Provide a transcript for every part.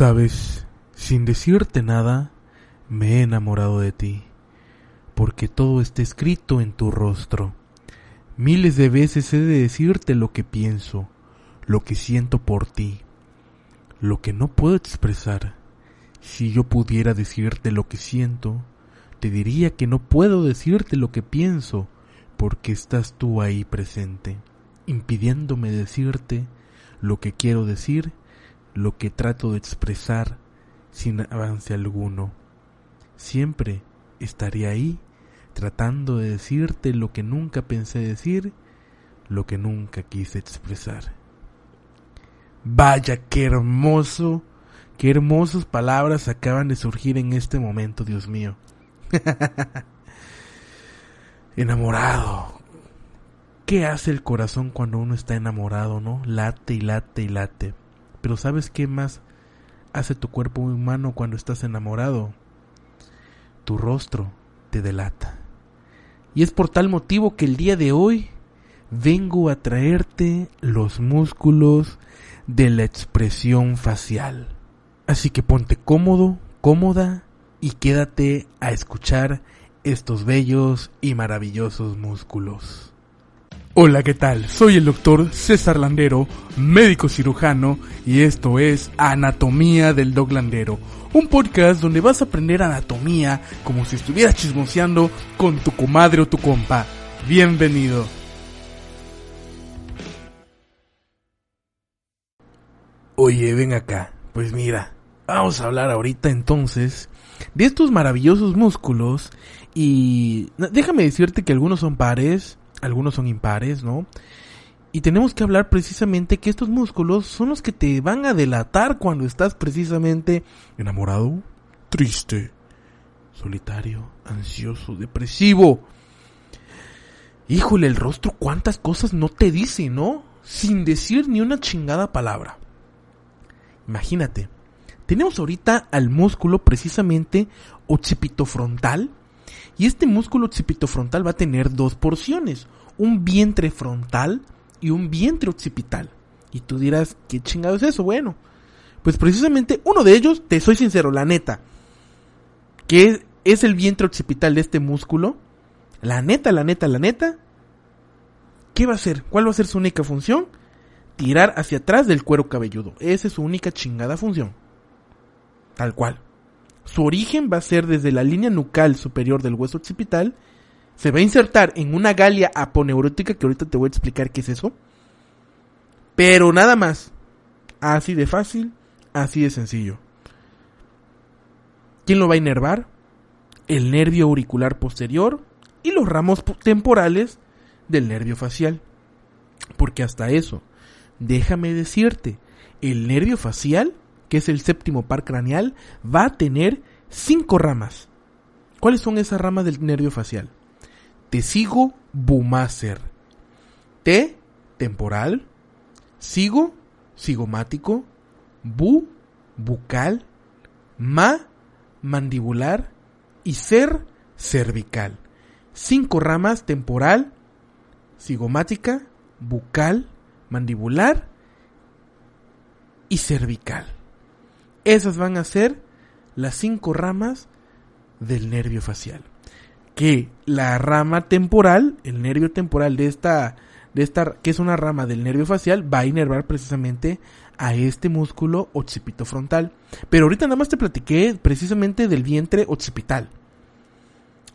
Sabes, sin decirte nada, me he enamorado de ti, porque todo está escrito en tu rostro. Miles de veces he de decirte lo que pienso, lo que siento por ti, lo que no puedo expresar. Si yo pudiera decirte lo que siento, te diría que no puedo decirte lo que pienso, porque estás tú ahí presente, impidiéndome decirte lo que quiero decir lo que trato de expresar sin avance alguno. Siempre estaré ahí tratando de decirte lo que nunca pensé decir, lo que nunca quise expresar. Vaya, qué hermoso, qué hermosas palabras acaban de surgir en este momento, Dios mío. enamorado. ¿Qué hace el corazón cuando uno está enamorado, no? Late y late y late. Pero ¿sabes qué más hace tu cuerpo humano cuando estás enamorado? Tu rostro te delata. Y es por tal motivo que el día de hoy vengo a traerte los músculos de la expresión facial. Así que ponte cómodo, cómoda y quédate a escuchar estos bellos y maravillosos músculos. Hola, ¿qué tal? Soy el doctor César Landero, médico cirujano, y esto es Anatomía del Dog Landero, un podcast donde vas a aprender anatomía como si estuvieras chismoseando con tu comadre o tu compa. Bienvenido. Oye, ven acá. Pues mira, vamos a hablar ahorita entonces de estos maravillosos músculos y déjame decirte que algunos son pares, algunos son impares, ¿no? Y tenemos que hablar precisamente que estos músculos son los que te van a delatar cuando estás precisamente enamorado, triste, solitario, ansioso, depresivo. Híjole, el rostro cuántas cosas no te dice, ¿no? Sin decir ni una chingada palabra. Imagínate, tenemos ahorita al músculo precisamente occipitofrontal, y este músculo occipitofrontal va a tener dos porciones, un vientre frontal y un vientre occipital. Y tú dirás, ¿qué chingado es eso? Bueno, pues precisamente uno de ellos, te soy sincero, la neta, que es el vientre occipital de este músculo, la neta, la neta, la neta, ¿qué va a hacer? ¿Cuál va a ser su única función? Tirar hacia atrás del cuero cabelludo. Esa es su única chingada función. Tal cual. Su origen va a ser desde la línea nucal superior del hueso occipital. Se va a insertar en una galia aponeurótica, que ahorita te voy a explicar qué es eso. Pero nada más. Así de fácil, así de sencillo. ¿Quién lo va a inervar? El nervio auricular posterior y los ramos temporales del nervio facial. Porque hasta eso, déjame decirte, el nervio facial que es el séptimo par craneal, va a tener cinco ramas. ¿Cuáles son esas ramas del nervio facial? Tesigo bumácer. T, temporal. Sigo, sigomático. Bu, bucal. Ma, mandibular. Y ser, cervical. Cinco ramas temporal, sigomática, bucal, mandibular y cervical. Esas van a ser las cinco ramas del nervio facial. Que la rama temporal, el nervio temporal de esta, de esta, que es una rama del nervio facial, va a inervar precisamente a este músculo occipito frontal. Pero ahorita nada más te platiqué precisamente del vientre occipital.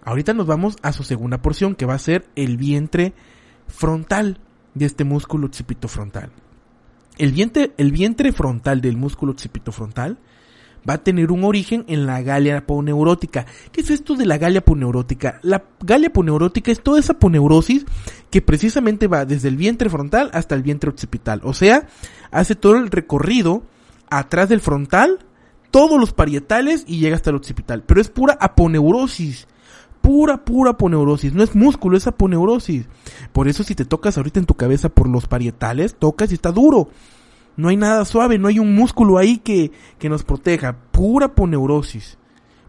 Ahorita nos vamos a su segunda porción, que va a ser el vientre frontal de este músculo occipito frontal. El vientre, el vientre frontal del músculo occipitofrontal va a tener un origen en la galia aponeurótica. ¿Qué es esto de la galia aponeurótica? La galia aponeurótica es toda esa aponeurosis que precisamente va desde el vientre frontal hasta el vientre occipital. O sea, hace todo el recorrido atrás del frontal, todos los parietales y llega hasta el occipital. Pero es pura aponeurosis pura, pura aponeurosis. No es músculo, es aponeurosis. Por eso si te tocas ahorita en tu cabeza por los parietales, tocas y está duro. No hay nada suave, no hay un músculo ahí que, que nos proteja. Pura aponeurosis.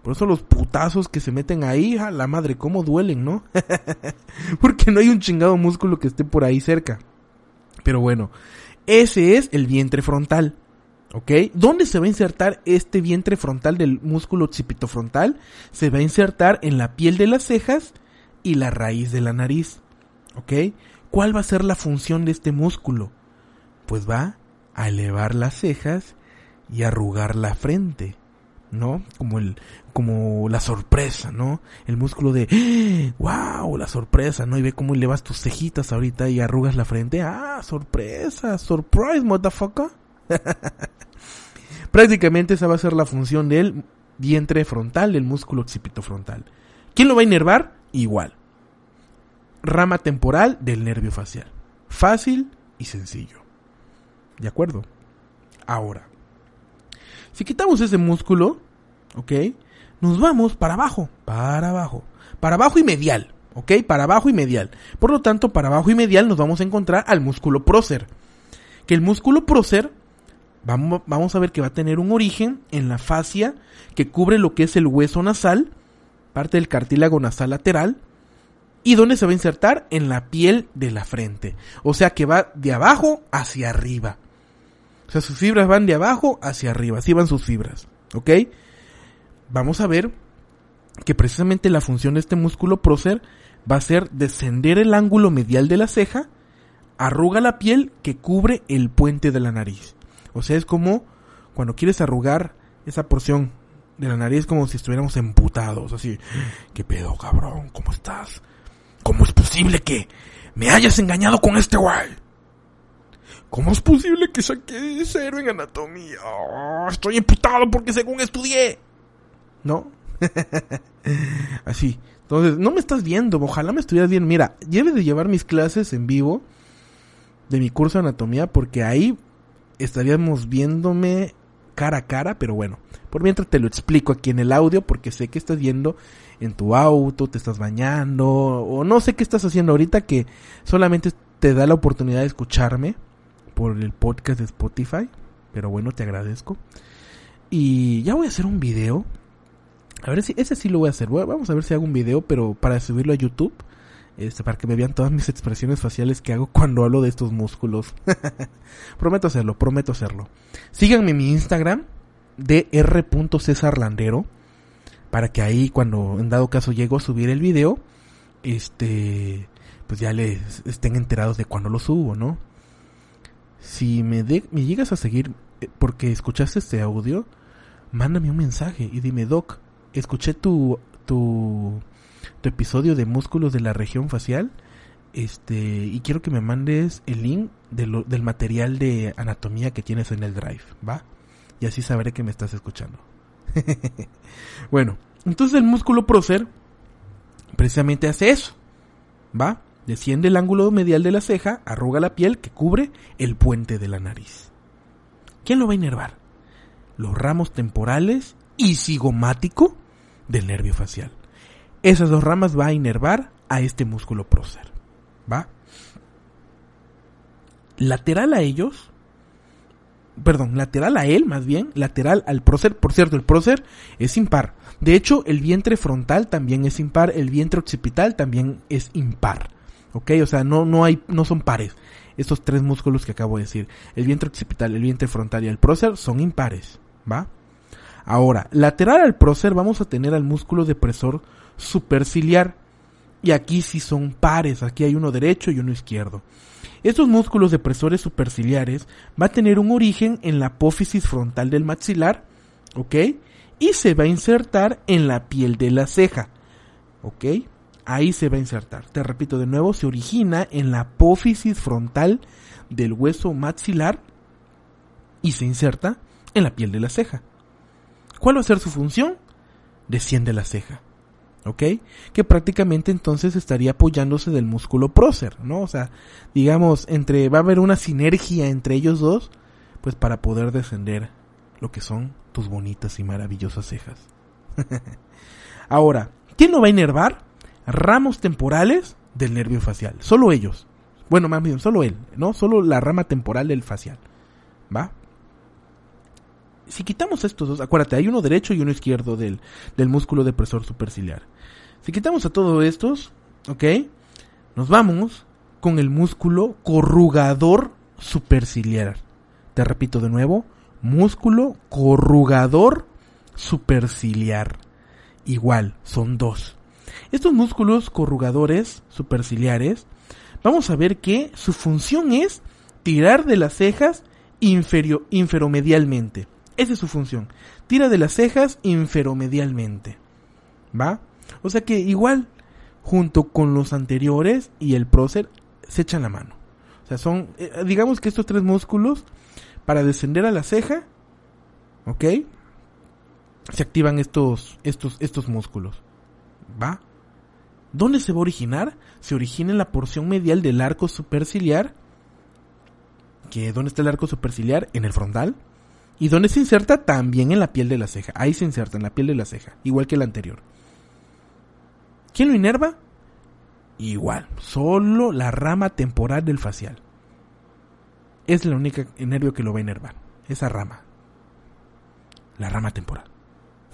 Por eso los putazos que se meten ahí, a la madre, cómo duelen, ¿no? Porque no hay un chingado músculo que esté por ahí cerca. Pero bueno, ese es el vientre frontal. ¿Ok? ¿Dónde se va a insertar este vientre frontal del músculo occipitofrontal? Se va a insertar en la piel de las cejas y la raíz de la nariz. ¿Ok? ¿Cuál va a ser la función de este músculo? Pues va a elevar las cejas y arrugar la frente. ¿no? Como el, como la sorpresa, ¿no? El músculo de, wow, la sorpresa, ¿no? Y ve cómo elevas tus cejitas ahorita y arrugas la frente. Ah, sorpresa, surprise, motherfucker. Prácticamente esa va a ser la función del vientre frontal, del músculo occipitofrontal. ¿Quién lo va a inervar? Igual. Rama temporal del nervio facial. Fácil y sencillo. ¿De acuerdo? Ahora, si quitamos ese músculo, ¿ok? Nos vamos para abajo, para abajo, para abajo y medial, ¿ok? Para abajo y medial. Por lo tanto, para abajo y medial nos vamos a encontrar al músculo prócer. Que el músculo prócer, vamos, a ver que va a tener un origen en la fascia que cubre lo que es el hueso nasal, parte del cartílago nasal lateral, ¿Y dónde se va a insertar? En la piel de la frente. O sea que va de abajo hacia arriba. O sea, sus fibras van de abajo hacia arriba, así van sus fibras, ¿ok? Vamos a ver que precisamente la función de este músculo prócer va a ser descender el ángulo medial de la ceja, arruga la piel que cubre el puente de la nariz. O sea, es como cuando quieres arrugar esa porción de la nariz como si estuviéramos emputados, así, ¿qué pedo, cabrón? ¿Cómo estás? ¿Cómo es posible que me hayas engañado con este guay? ¿Cómo es posible que saqué cero en anatomía? Ah, estoy imputado porque según estudié. ¿No? Así. Entonces, no me estás viendo. Ojalá me estuvieras viendo. Mira, debes de llevar mis clases en vivo de mi curso de anatomía porque ahí estaríamos viéndome cara a cara, pero bueno, por mientras te lo explico aquí en el audio porque sé que estás viendo en tu auto, te estás bañando o no sé qué estás haciendo ahorita que solamente te da la oportunidad de escucharme por el podcast de Spotify. Pero bueno, te agradezco. Y ya voy a hacer un video. A ver si ese sí lo voy a hacer. Vamos a ver si hago un video, pero para subirlo a YouTube. Este, para que me vean todas mis expresiones faciales que hago cuando hablo de estos músculos. prometo hacerlo, prometo hacerlo. Síganme en mi Instagram, dr.cesarlandero. Para que ahí, cuando en dado caso llego a subir el video, este, pues ya les estén enterados de cuando lo subo, ¿no? si me, me llegas a seguir eh, porque escuchaste este audio, mándame un mensaje y dime, Doc, escuché tu, tu, tu episodio de músculos de la región facial este y quiero que me mandes el link de del material de anatomía que tienes en el drive, ¿va? Y así sabré que me estás escuchando. bueno, entonces el músculo prócer precisamente hace eso, ¿va? Desciende el ángulo medial de la ceja, arruga la piel que cubre el puente de la nariz. ¿Quién lo va a inervar? Los ramos temporales y cigomático del nervio facial. Esas dos ramas va a inervar a este músculo prócer. ¿Va? Lateral a ellos, perdón, lateral a él más bien, lateral al prócer, por cierto, el prócer es impar. De hecho, el vientre frontal también es impar, el vientre occipital también es impar. ¿ok? O sea, no, no hay, no son pares. Estos tres músculos que acabo de decir, el vientre occipital, el vientre frontal y el prócer son impares, ¿va? Ahora, lateral al prócer vamos a tener al músculo depresor superciliar. Y aquí sí son pares, aquí hay uno derecho y uno izquierdo. Estos músculos depresores superciliares va a tener un origen en la apófisis frontal del maxilar, ¿ok? Y se va a insertar en la piel de la ceja, ¿ok? ahí se va a insertar. Te repito de nuevo, se origina en la apófisis frontal del hueso maxilar y se inserta en la piel de la ceja. ¿Cuál va a ser su función? Desciende la ceja. ¿Ok? Que prácticamente entonces estaría apoyándose del músculo prócer, ¿no? O sea, digamos, entre, va a haber una sinergia entre ellos dos, pues para poder descender lo que son tus bonitas y maravillosas cejas. Ahora, ¿quién lo va a inervar? ramos temporales del nervio facial. Solo ellos. Bueno, más bien, solo él, ¿no? Solo la rama temporal del facial. ¿Va? Si quitamos estos dos, acuérdate, hay uno derecho y uno izquierdo del, del músculo depresor superciliar. Si quitamos a todos estos, ¿ok? Nos vamos con el músculo corrugador superciliar. Te repito de nuevo, músculo corrugador superciliar. Igual, son dos. Estos músculos corrugadores superciliares, vamos a ver que su función es tirar de las cejas inferomedialmente. Esa es su función. Tira de las cejas inferomedialmente. ¿Va? O sea que igual, junto con los anteriores y el prócer, se echan la mano. O sea, son, eh, digamos que estos tres músculos, para descender a la ceja, ¿ok? Se activan estos, estos, estos músculos. ¿Va? ¿Dónde se va a originar? Se origina en la porción medial del arco superciliar. Que, ¿Dónde está el arco superciliar? En el frontal. ¿Y dónde se inserta? También en la piel de la ceja. Ahí se inserta, en la piel de la ceja. Igual que el anterior. ¿Quién lo inerva? Igual, solo la rama temporal del facial. Es la única nervio que lo va a inervar. Esa rama. La rama temporal.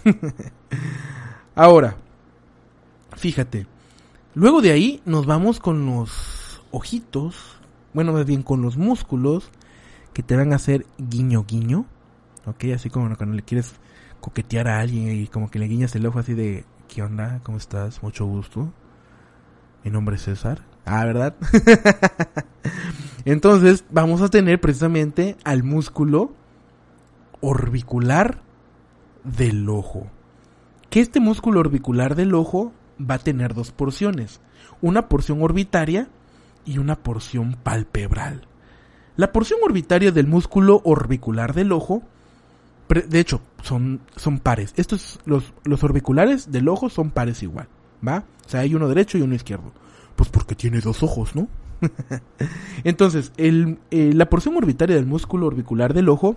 Ahora, fíjate. Luego de ahí nos vamos con los ojitos. Bueno, más bien con los músculos que te van a hacer guiño guiño. Ok, así como cuando le quieres coquetear a alguien y como que le guiñas el ojo así de ¿qué onda? ¿Cómo estás? Mucho gusto. Mi nombre es César. Ah, ¿verdad? Entonces vamos a tener precisamente al músculo orbicular del ojo. Que este músculo orbicular del ojo va a tener dos porciones. Una porción orbitaria y una porción palpebral. La porción orbitaria del músculo orbicular del ojo, de hecho, son, son pares. Estos, los, los orbiculares del ojo son pares igual, ¿va? O sea, hay uno derecho y uno izquierdo. Pues porque tiene dos ojos, ¿no? Entonces, el, eh, la porción orbitaria del músculo orbicular del ojo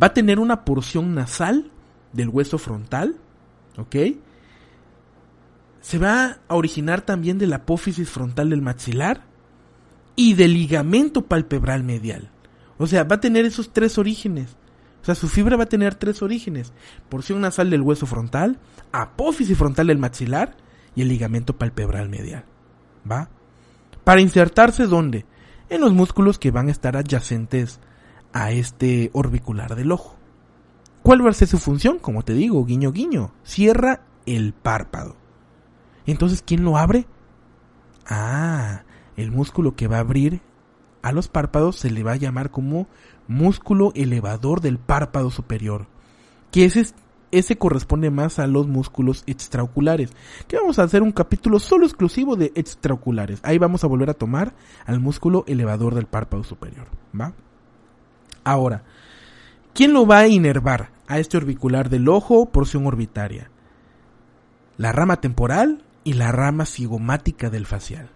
va a tener una porción nasal del hueso frontal, ¿ok? Se va a originar también de la apófisis frontal del maxilar y del ligamento palpebral medial. O sea, va a tener esos tres orígenes. O sea, su fibra va a tener tres orígenes. Porción nasal del hueso frontal, apófisis frontal del maxilar y el ligamento palpebral medial. ¿Va? Para insertarse dónde? En los músculos que van a estar adyacentes a este orbicular del ojo. ¿Cuál va a ser su función? Como te digo, guiño guiño, cierra el párpado. Entonces, ¿quién lo abre? Ah, el músculo que va a abrir a los párpados se le va a llamar como músculo elevador del párpado superior, que ese, corresponde más a los músculos extraoculares, que vamos a hacer un capítulo solo exclusivo de extraoculares. Ahí vamos a volver a tomar al músculo elevador del párpado superior, ¿va? Ahora, ¿quién lo va a inervar a este orbicular del ojo, porción orbitaria? La rama temporal y la rama cigomática del facial.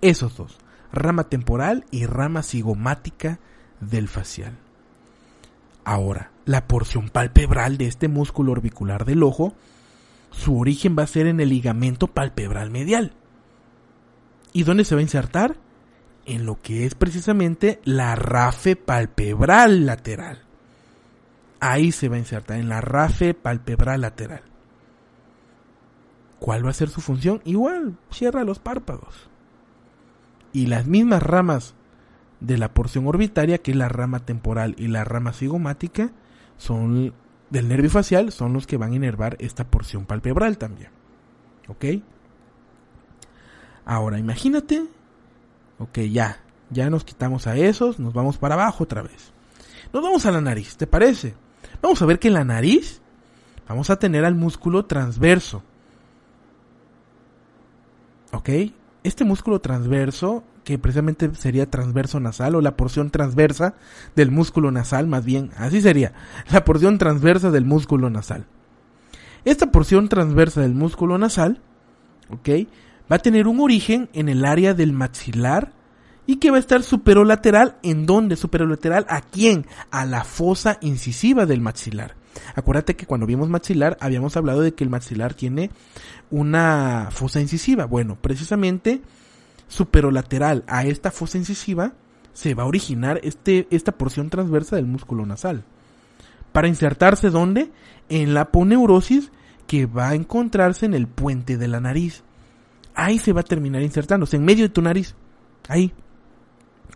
Esos dos, rama temporal y rama cigomática del facial. Ahora, la porción palpebral de este músculo orbicular del ojo, su origen va a ser en el ligamento palpebral medial. ¿Y dónde se va a insertar? En lo que es precisamente la rafe palpebral lateral. Ahí se va a insertar, en la rafe palpebral lateral. ¿Cuál va a ser su función? Igual, cierra los párpados. Y las mismas ramas de la porción orbitaria, que es la rama temporal y la rama cigomática, son del nervio facial, son los que van a inervar esta porción palpebral también. ¿Ok? Ahora, imagínate. Ok, ya. Ya nos quitamos a esos, nos vamos para abajo otra vez. Nos vamos a la nariz, ¿te parece? Vamos a ver que en la nariz vamos a tener al músculo transverso. ¿Ok? Este músculo transverso que precisamente sería transverso nasal o la porción transversa del músculo nasal, más bien, así sería, la porción transversa del músculo nasal. Esta porción transversa del músculo nasal, ¿ok? Va a tener un origen en el área del maxilar y que va a estar superolateral, ¿en dónde? Superolateral, ¿a quién? A la fosa incisiva del maxilar. Acuérdate que cuando vimos maxilar habíamos hablado de que el maxilar tiene una fosa incisiva. Bueno, precisamente superolateral a esta fosa incisiva se va a originar este, esta porción transversa del músculo nasal. Para insertarse ¿dónde? En la poneurosis que va a encontrarse en el puente de la nariz. Ahí se va a terminar insertándose, en medio de tu nariz. Ahí.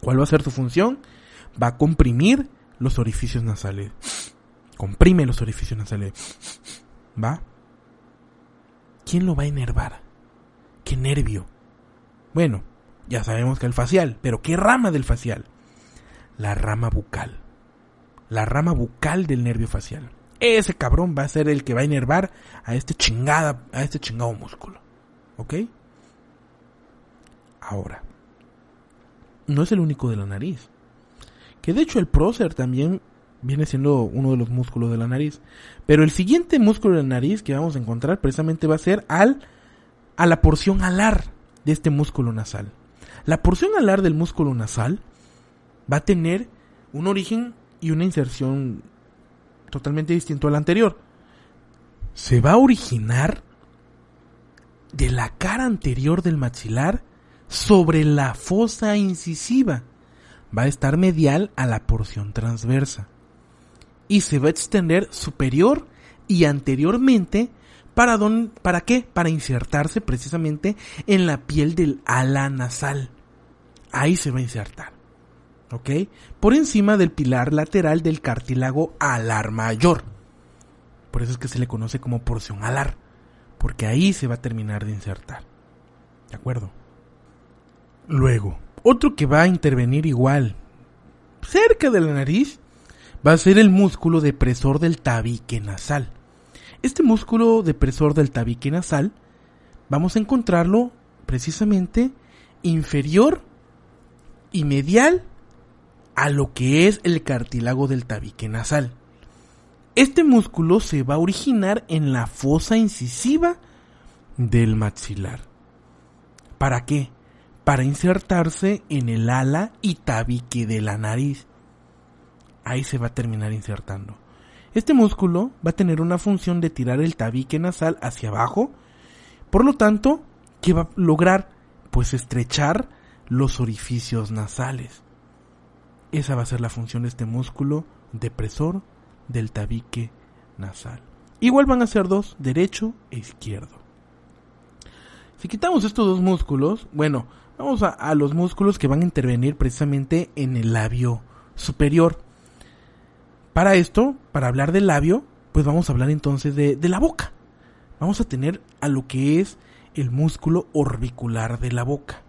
¿Cuál va a ser su función? va a comprimir los orificios nasales. Comprime los orificios nasales. ¿Va? ¿Quién lo va a enervar? ¿Qué nervio? Bueno, ya sabemos que el facial, pero ¿qué rama del facial? La rama bucal. La rama bucal del nervio facial. Ese cabrón va a ser el que va a enervar a este chingada, a este chingado músculo. ¿Ok? Ahora, no es el único de la nariz. Que de hecho el prócer también viene siendo uno de los músculos de la nariz. Pero el siguiente músculo de la nariz que vamos a encontrar precisamente va a ser al, a la porción alar de este músculo nasal. La porción alar del músculo nasal va a tener un origen y una inserción totalmente distinto al anterior. Se va a originar de la cara anterior del maxilar sobre la fosa incisiva. Va a estar medial a la porción transversa. Y se va a extender superior y anteriormente ¿Para, ¿Para qué? Para insertarse precisamente en la piel del ala nasal. Ahí se va a insertar. ¿Ok? Por encima del pilar lateral del cartílago alar mayor. Por eso es que se le conoce como porción alar. Porque ahí se va a terminar de insertar. ¿De acuerdo? Luego, otro que va a intervenir igual, cerca de la nariz, va a ser el músculo depresor del tabique nasal. Este músculo depresor del tabique nasal vamos a encontrarlo precisamente inferior y medial a lo que es el cartílago del tabique nasal. Este músculo se va a originar en la fosa incisiva del maxilar. ¿Para qué? Para insertarse en el ala y tabique de la nariz. Ahí se va a terminar insertando. Este músculo va a tener una función de tirar el tabique nasal hacia abajo, por lo tanto, ¿qué va a lograr? Pues estrechar los orificios nasales. Esa va a ser la función de este músculo depresor del tabique nasal. Igual van a ser dos, derecho e izquierdo. Si quitamos estos dos músculos, bueno, vamos a, los músculos que van a intervenir precisamente en el labio superior. Para esto, para hablar del labio, pues vamos a hablar entonces de, la boca. Vamos a tener a lo que es el músculo orbicular de la boca.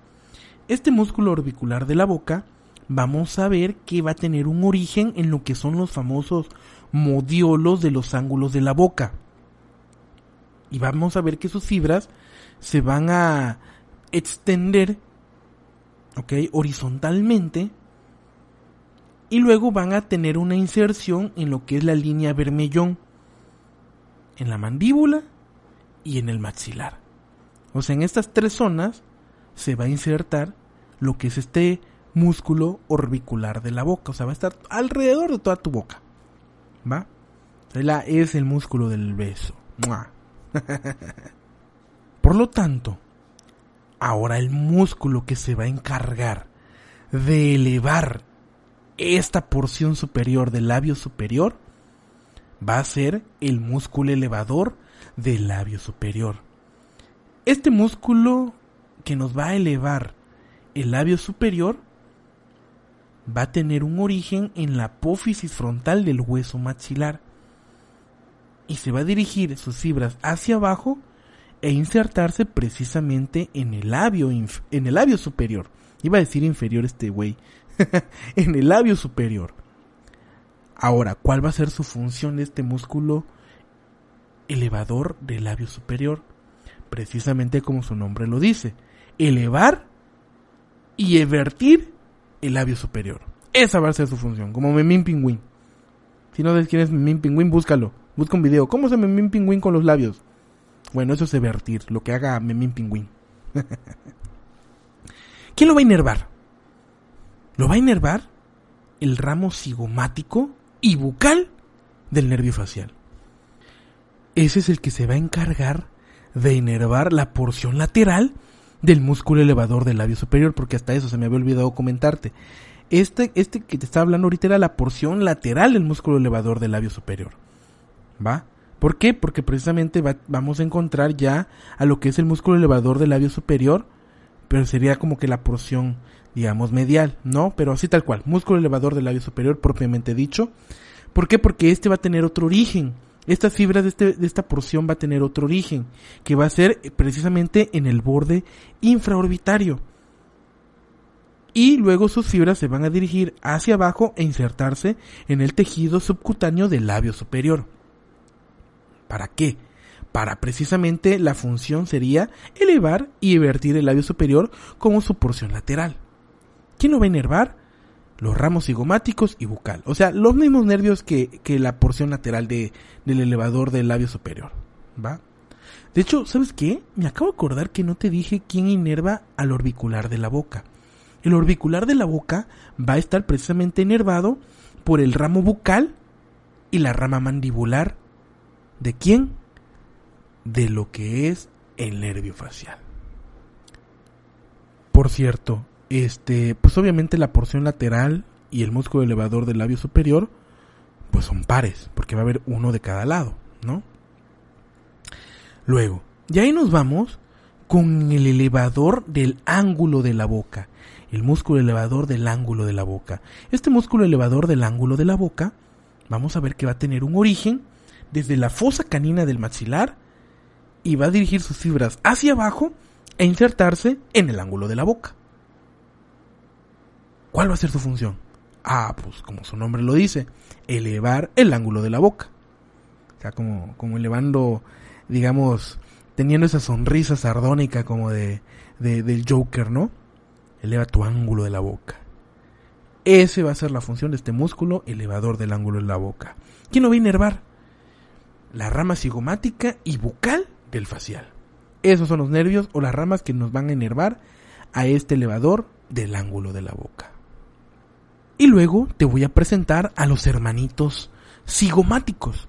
Este músculo orbicular de la boca, vamos a ver que va a tener un origen en lo que son los famosos modiolos de los ángulos de la boca. Y vamos a ver que sus fibras se van a extender, ¿ok? Horizontalmente y luego van a tener una inserción en lo que es la línea vermellón, en la mandíbula y en el maxilar. O sea, en estas tres zonas se va a insertar lo que es este músculo orbicular de la boca. O sea, va a estar alrededor de toda tu boca. ¿Va? La es el músculo del beso. Por lo tanto, ahora el músculo que se va a encargar de elevar esta porción superior del labio superior va a ser el músculo elevador del labio superior. Este músculo que nos va a elevar el labio superior va a tener un origen en la apófisis frontal del hueso maxilar y se va a dirigir sus fibras hacia abajo e insertarse precisamente en el labio en el labio superior. Iba a decir inferior este güey, en el labio superior. Ahora, ¿cuál va a ser su función este músculo elevador del labio superior? Precisamente como su nombre lo dice, elevar y evertir el labio superior. Esa va a ser su función, como Memín Pingüín. Si no sabes quién es Memín Pingüín, búscalo. Busca un video. ¿Cómo se Memín Pingüín con los labios? Bueno, eso es evertir, lo que haga Memín Pingüín. ¿Quién lo va a inervar? Lo va a inervar el ramo cigomático y bucal del nervio facial. Ese es el que se va a encargar de inervar la porción lateral del músculo elevador del labio superior, porque hasta eso se me había olvidado comentarte. Este, este que te estaba hablando ahorita era la porción lateral del músculo elevador del labio superior. ¿Va? ¿Por qué? Porque precisamente vamos a encontrar ya a lo que es el músculo elevador del labio superior pero sería como que la porción, digamos, medial, ¿no? Pero así tal cual, músculo elevador del labio superior propiamente dicho. ¿Por qué? Porque este va a tener otro origen. Estas fibras de, este, de esta porción va a tener otro origen, que va a ser precisamente en el borde infraorbitario. Y luego sus fibras se van a dirigir hacia abajo e insertarse en el tejido subcutáneo del labio superior. ¿Para qué? Para precisamente la función sería elevar y vertir el labio superior como su porción lateral. ¿Quién lo va a inervar? Los ramos cigomáticos y bucal. O sea, los mismos nervios que, la porción lateral de, del elevador del labio superior. ¿Va? De hecho, ¿sabes qué? Me acabo de acordar que no te dije quién inerva al orbicular de la boca. El orbicular de la boca va a estar precisamente inervado por el ramo bucal y la rama mandibular ¿De quién? De lo que es el nervio facial. Por cierto, este, pues obviamente la porción lateral y el músculo elevador del labio superior, pues son pares, porque va a haber uno de cada lado, ¿no? Luego, y ahí nos vamos con el elevador del ángulo de la boca, el músculo elevador del ángulo de la boca. Este músculo elevador del ángulo de la boca, vamos a ver que va a tener un origen desde la fosa canina del maxilar y va a dirigir sus fibras hacia abajo e insertarse en el ángulo de la boca. ¿Cuál va a ser su función? Ah, pues como su nombre lo dice, elevar el ángulo de la boca. O sea, como, como elevando, digamos, teniendo esa sonrisa sardónica como de, de, del Joker, ¿no? Eleva tu ángulo de la boca. Ese va a ser la función de este músculo elevador del ángulo de la boca. ¿Quién lo va a inervar? la rama cigomática y bucal del facial. Esos son los nervios o las ramas que nos van a enervar a este elevador del ángulo de la boca. Y luego te voy a presentar a los hermanitos cigomáticos.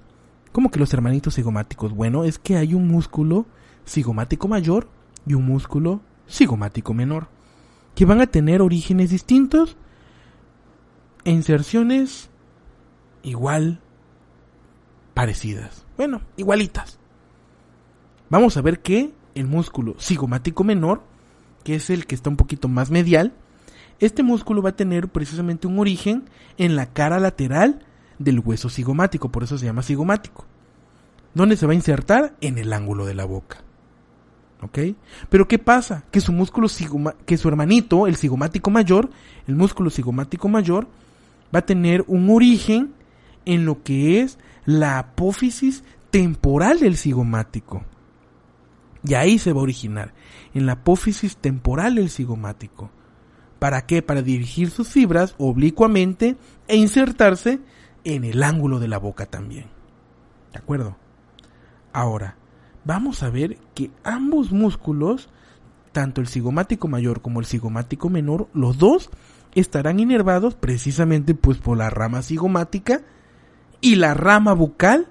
¿Cómo que los hermanitos cigomáticos? Bueno, es que hay un músculo cigomático mayor y un músculo cigomático menor, que van a tener orígenes distintos e inserciones igual parecidas. Bueno, igualitas. Vamos a ver que el músculo cigomático menor, que es el que está un poquito más medial, este músculo va a tener precisamente un origen en la cara lateral del hueso cigomático, por eso se llama cigomático. ¿Dónde se va a insertar? En el ángulo de la boca. ¿Ok? Pero ¿qué pasa? Que su músculo que su hermanito, el cigomático mayor, el músculo cigomático mayor, va a tener un origen en lo que es la apófisis temporal del cigomático. Y ahí se va a originar, en la apófisis temporal del cigomático. ¿Para qué? Para dirigir sus fibras oblicuamente e insertarse en el ángulo de la boca también. ¿De acuerdo? Ahora, vamos a ver que ambos músculos, tanto el cigomático mayor como el cigomático menor, los dos estarán inervados precisamente pues por la rama cigomática y la rama bucal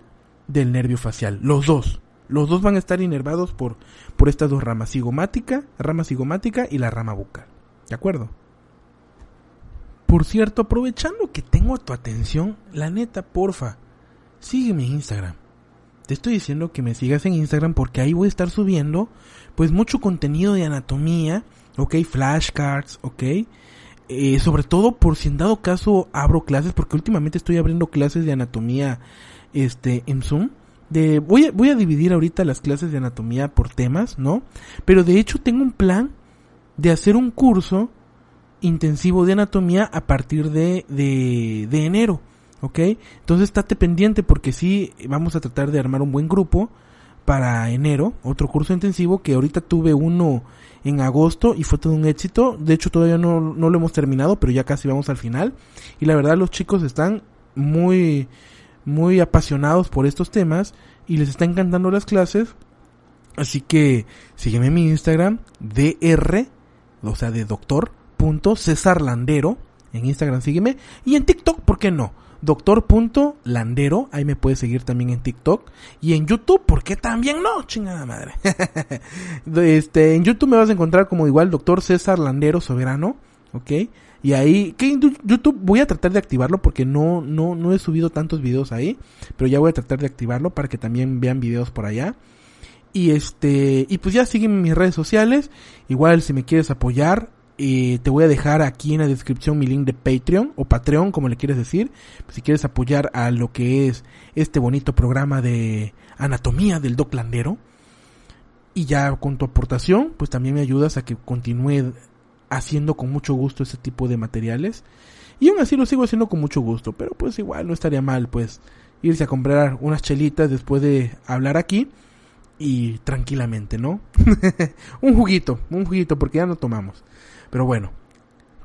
del nervio facial. Los dos. Los dos van a estar inervados por, por estas dos ramas, cigomática, rama cigomática y la rama bucal. ¿De acuerdo? Por cierto, aprovechando que tengo tu atención, la neta, porfa, sígueme en Instagram. Te estoy diciendo que me sigas en Instagram porque ahí voy a estar subiendo pues mucho contenido de anatomía, ok, flashcards, ok, eh, sobre todo por si en dado caso abro clases, porque últimamente estoy abriendo clases de anatomía este, en Zoom. De, voy, a, voy a dividir ahorita las clases de anatomía por temas, ¿no? Pero de hecho tengo un plan de hacer un curso intensivo de anatomía a partir de, de, de enero, ¿ok? Entonces estate pendiente porque sí vamos a tratar de armar un buen grupo para enero, otro curso intensivo que ahorita tuve uno en agosto y fue todo un éxito. De hecho todavía no, no lo hemos terminado, pero ya casi vamos al final. Y la verdad los chicos están muy, muy apasionados por estos temas y les está encantando las clases. Así que sígueme en mi Instagram, dr, o sea, de doctor, punto César Landero. En Instagram sígueme. Y en TikTok, ¿por qué no? Doctor.landero, ahí me puedes seguir también en TikTok y en YouTube, ¿por qué también no? Chingada madre. este, en YouTube me vas a encontrar como igual Doctor César Landero Soberano, ¿ok? Y ahí, que en YouTube voy a tratar de activarlo porque no, no, no he subido tantos videos ahí, pero ya voy a tratar de activarlo para que también vean videos por allá. Y este, y pues ya siguen mis redes sociales. Igual si me quieres apoyar, eh, te voy a dejar aquí en la descripción mi link de Patreon o Patreon, como le quieres decir. Si quieres apoyar a lo que es este bonito programa de anatomía del Doc Landero. Y ya con tu aportación, pues también me ayudas a que continúe haciendo con mucho gusto ese tipo de materiales. Y aún así lo sigo haciendo con mucho gusto, pero pues igual no estaría mal, pues irse a comprar unas chelitas después de hablar aquí y tranquilamente, ¿no? un juguito, un juguito porque ya no tomamos. Pero bueno,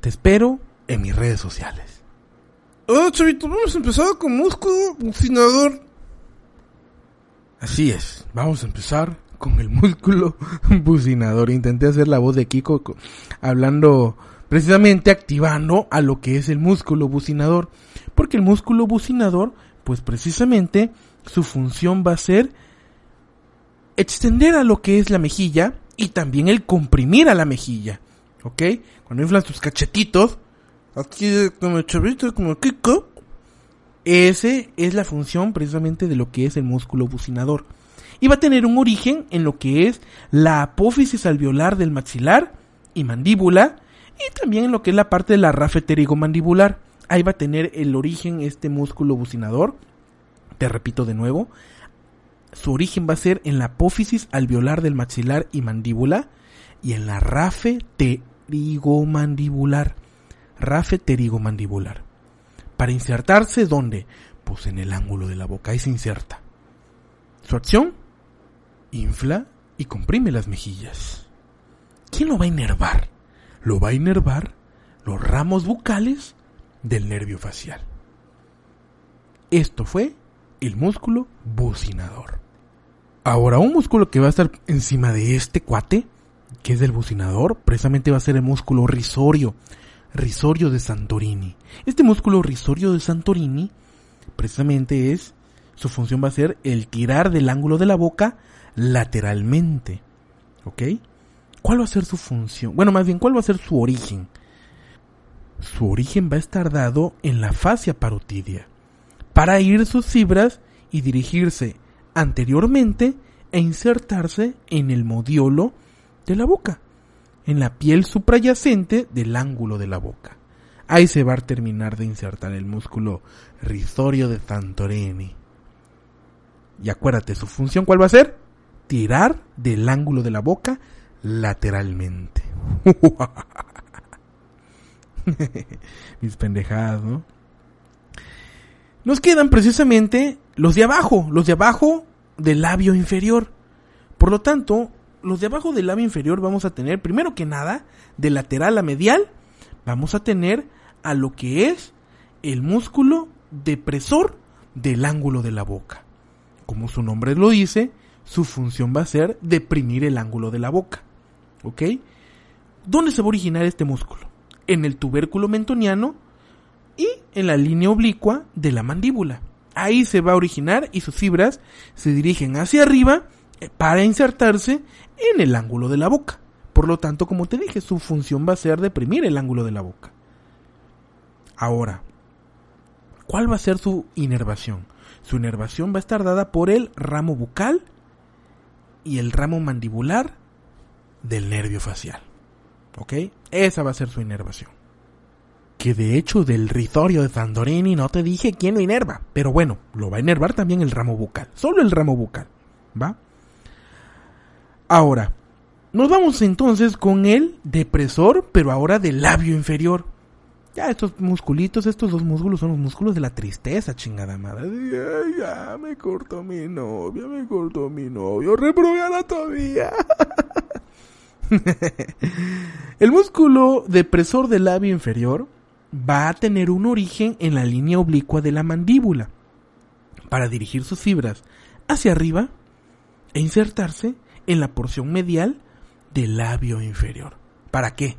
te espero en mis redes sociales. Oh, chavito, vamos a empezar con músculo bucinador. Así es, vamos a empezar con el músculo bucinador. Intenté hacer la voz de Kiko hablando precisamente activando a lo que es el músculo bucinador. Porque el músculo bucinador, pues precisamente su función va a ser extender a lo que es la mejilla y también el comprimir a la mejilla. ¿Ok? Cuando inflas tus cachetitos, aquí como chavito, como Kiko, ese es la función precisamente de lo que es el músculo bucinador. Y va a tener un origen en lo que es la apófisis alveolar del maxilar y mandíbula y también en lo que es la parte de la rafe mandibular. Ahí va a tener el origen este músculo bucinador. Te repito de nuevo, su origen va a ser en la apófisis alveolar del maxilar y mandíbula y en la rafe pterigomandibular. Rafe pterigomandibular. Para insertarse, ¿dónde? Pues en el ángulo de la boca. Ahí se inserta. Su acción, infla y comprime las mejillas. ¿Quién lo va a inervar? Lo va a inervar los ramos bucales del nervio facial. Esto fue el músculo bucinador. Ahora, un músculo que va a estar encima de este cuate, que es del bucinador, precisamente va a ser el músculo risorio, risorio de Santorini. Este músculo risorio de Santorini, precisamente es, su función va a ser el tirar del ángulo de la boca lateralmente. ¿Ok? ¿Cuál va a ser su función? Bueno, más bien, ¿cuál va a ser su origen? Su origen va a estar dado en la fascia parotidia, para ir sus fibras y dirigirse anteriormente e insertarse en el modiolo de la boca, en la piel suprayacente del ángulo de la boca. Ahí se va a terminar de insertar el músculo risorio de Santorini. Y acuérdate, su función cuál va a ser? Tirar del ángulo de la boca lateralmente. Mis pendejadas, ¿no? Nos quedan precisamente los de abajo, los de abajo del labio inferior. Por lo tanto, los de abajo del labio inferior vamos a tener, primero que nada, de lateral a medial, vamos a tener a lo que es el músculo depresor del ángulo de la boca. Como su nombre lo dice, su función va a ser deprimir el ángulo de la boca. ¿Ok? ¿Dónde se va a originar este músculo? En el tubérculo mentoniano y en la línea oblicua de la mandíbula. Ahí se va a originar y sus fibras se dirigen hacia arriba eh, para insertarse en el ángulo de la boca. Por lo tanto, como te dije, su función va a ser deprimir el ángulo de la boca. Ahora, ¿cuál va a ser su inervación? Su inervación va a estar dada por el ramo bucal y el ramo mandibular del nervio facial. ¿Ok? Esa va a ser su inervación. Que de hecho del ritorio de Sandorini no te dije quién lo inerva. Pero bueno, lo va a inervar también el ramo bucal. Solo el ramo bucal. ¿Va? Ahora, nos vamos entonces con el depresor, pero ahora del labio inferior. Ya estos musculitos, estos dos músculos son los músculos de la tristeza, chingada madre. ya me cortó mi novia, me cortó mi novio, reprobé todavía. el músculo depresor del labio inferior va a tener un origen en la línea oblicua de la mandíbula para dirigir sus fibras hacia arriba e insertarse en la porción medial del labio inferior. ¿Para qué?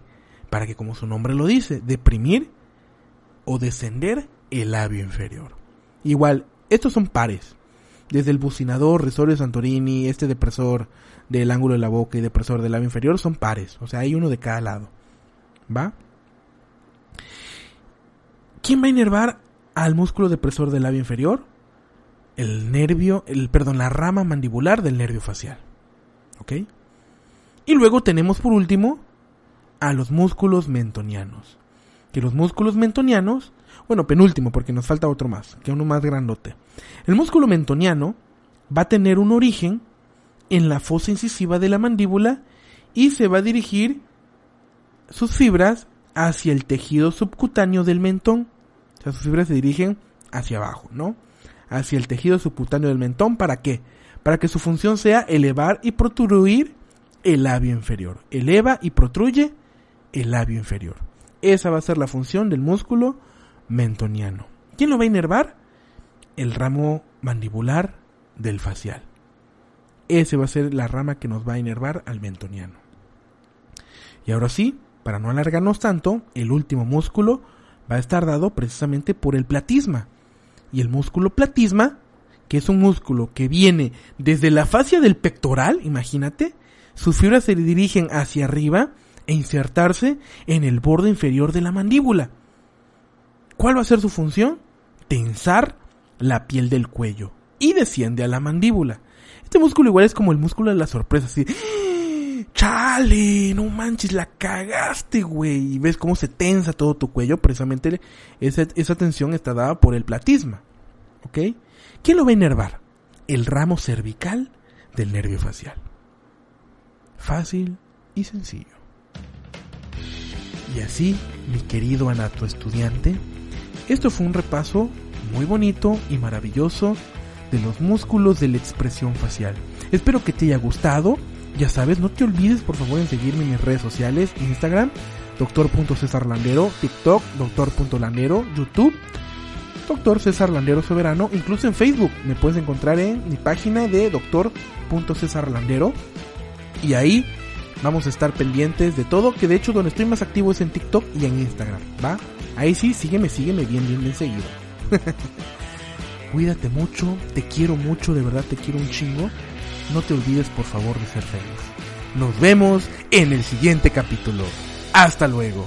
Para que, como su nombre lo dice, deprimir o descender el labio inferior. Igual, estos son pares. Desde el bucinador, resorio Santorini, este depresor del ángulo de la boca y depresor del labio inferior son pares. O sea, hay uno de cada lado. ¿Va? ¿Quién va a inervar al músculo depresor del labio inferior? El nervio, el, perdón, la rama mandibular del nervio facial. ¿Ok? Y luego tenemos por último a los músculos mentonianos. Que los músculos mentonianos, bueno, penúltimo porque nos falta otro más, que uno más grandote. El músculo mentoniano va a tener un origen en la fosa incisiva de la mandíbula y se va a dirigir sus fibras hacia el tejido subcutáneo del mentón. O sea, sus fibras se dirigen hacia abajo, ¿no? Hacia el tejido subcutáneo del mentón. ¿Para qué? Para que su función sea elevar y protruir el labio inferior. Eleva y protruye el labio inferior. Esa va a ser la función del músculo mentoniano. ¿Quién lo va a inervar? El ramo mandibular del facial. Ese va a ser la rama que nos va a inervar al mentoniano. Y ahora sí, para no alargarnos tanto, el último músculo va a estar dado precisamente por el platisma. Y el músculo platisma, que es un músculo que viene desde la fascia del pectoral, imagínate, sus fibras se dirigen hacia arriba e insertarse en el borde inferior de la mandíbula. ¿Cuál va a ser su función? Tensar la piel del cuello y desciende a la mandíbula. Este músculo igual es como el músculo de la sorpresa, así. Chale, no manches, la cagaste, güey. Y ves cómo se tensa todo tu cuello. Precisamente esa, esa tensión está dada por el platisma. ¿Ok? ¿Quién lo va a inervar? El ramo cervical del nervio facial. Fácil y sencillo. Y así, mi querido anato estudiante, esto fue un repaso muy bonito y maravilloso de los músculos de la expresión facial. Espero que te haya gustado. Ya sabes, no te olvides por favor en seguirme en mis redes sociales, Instagram, doctor.cesarlandero, TikTok, doctor.landero, YouTube, doctor César Landero Soberano, incluso en Facebook me puedes encontrar en mi página de doctor.cesarlandero y ahí vamos a estar pendientes de todo, que de hecho donde estoy más activo es en TikTok y en Instagram, ¿va? Ahí sí, sígueme, sígueme bien, bien, bien seguido. Cuídate mucho, te quiero mucho, de verdad te quiero un chingo. No te olvides por favor de ser feliz. Nos vemos en el siguiente capítulo. Hasta luego.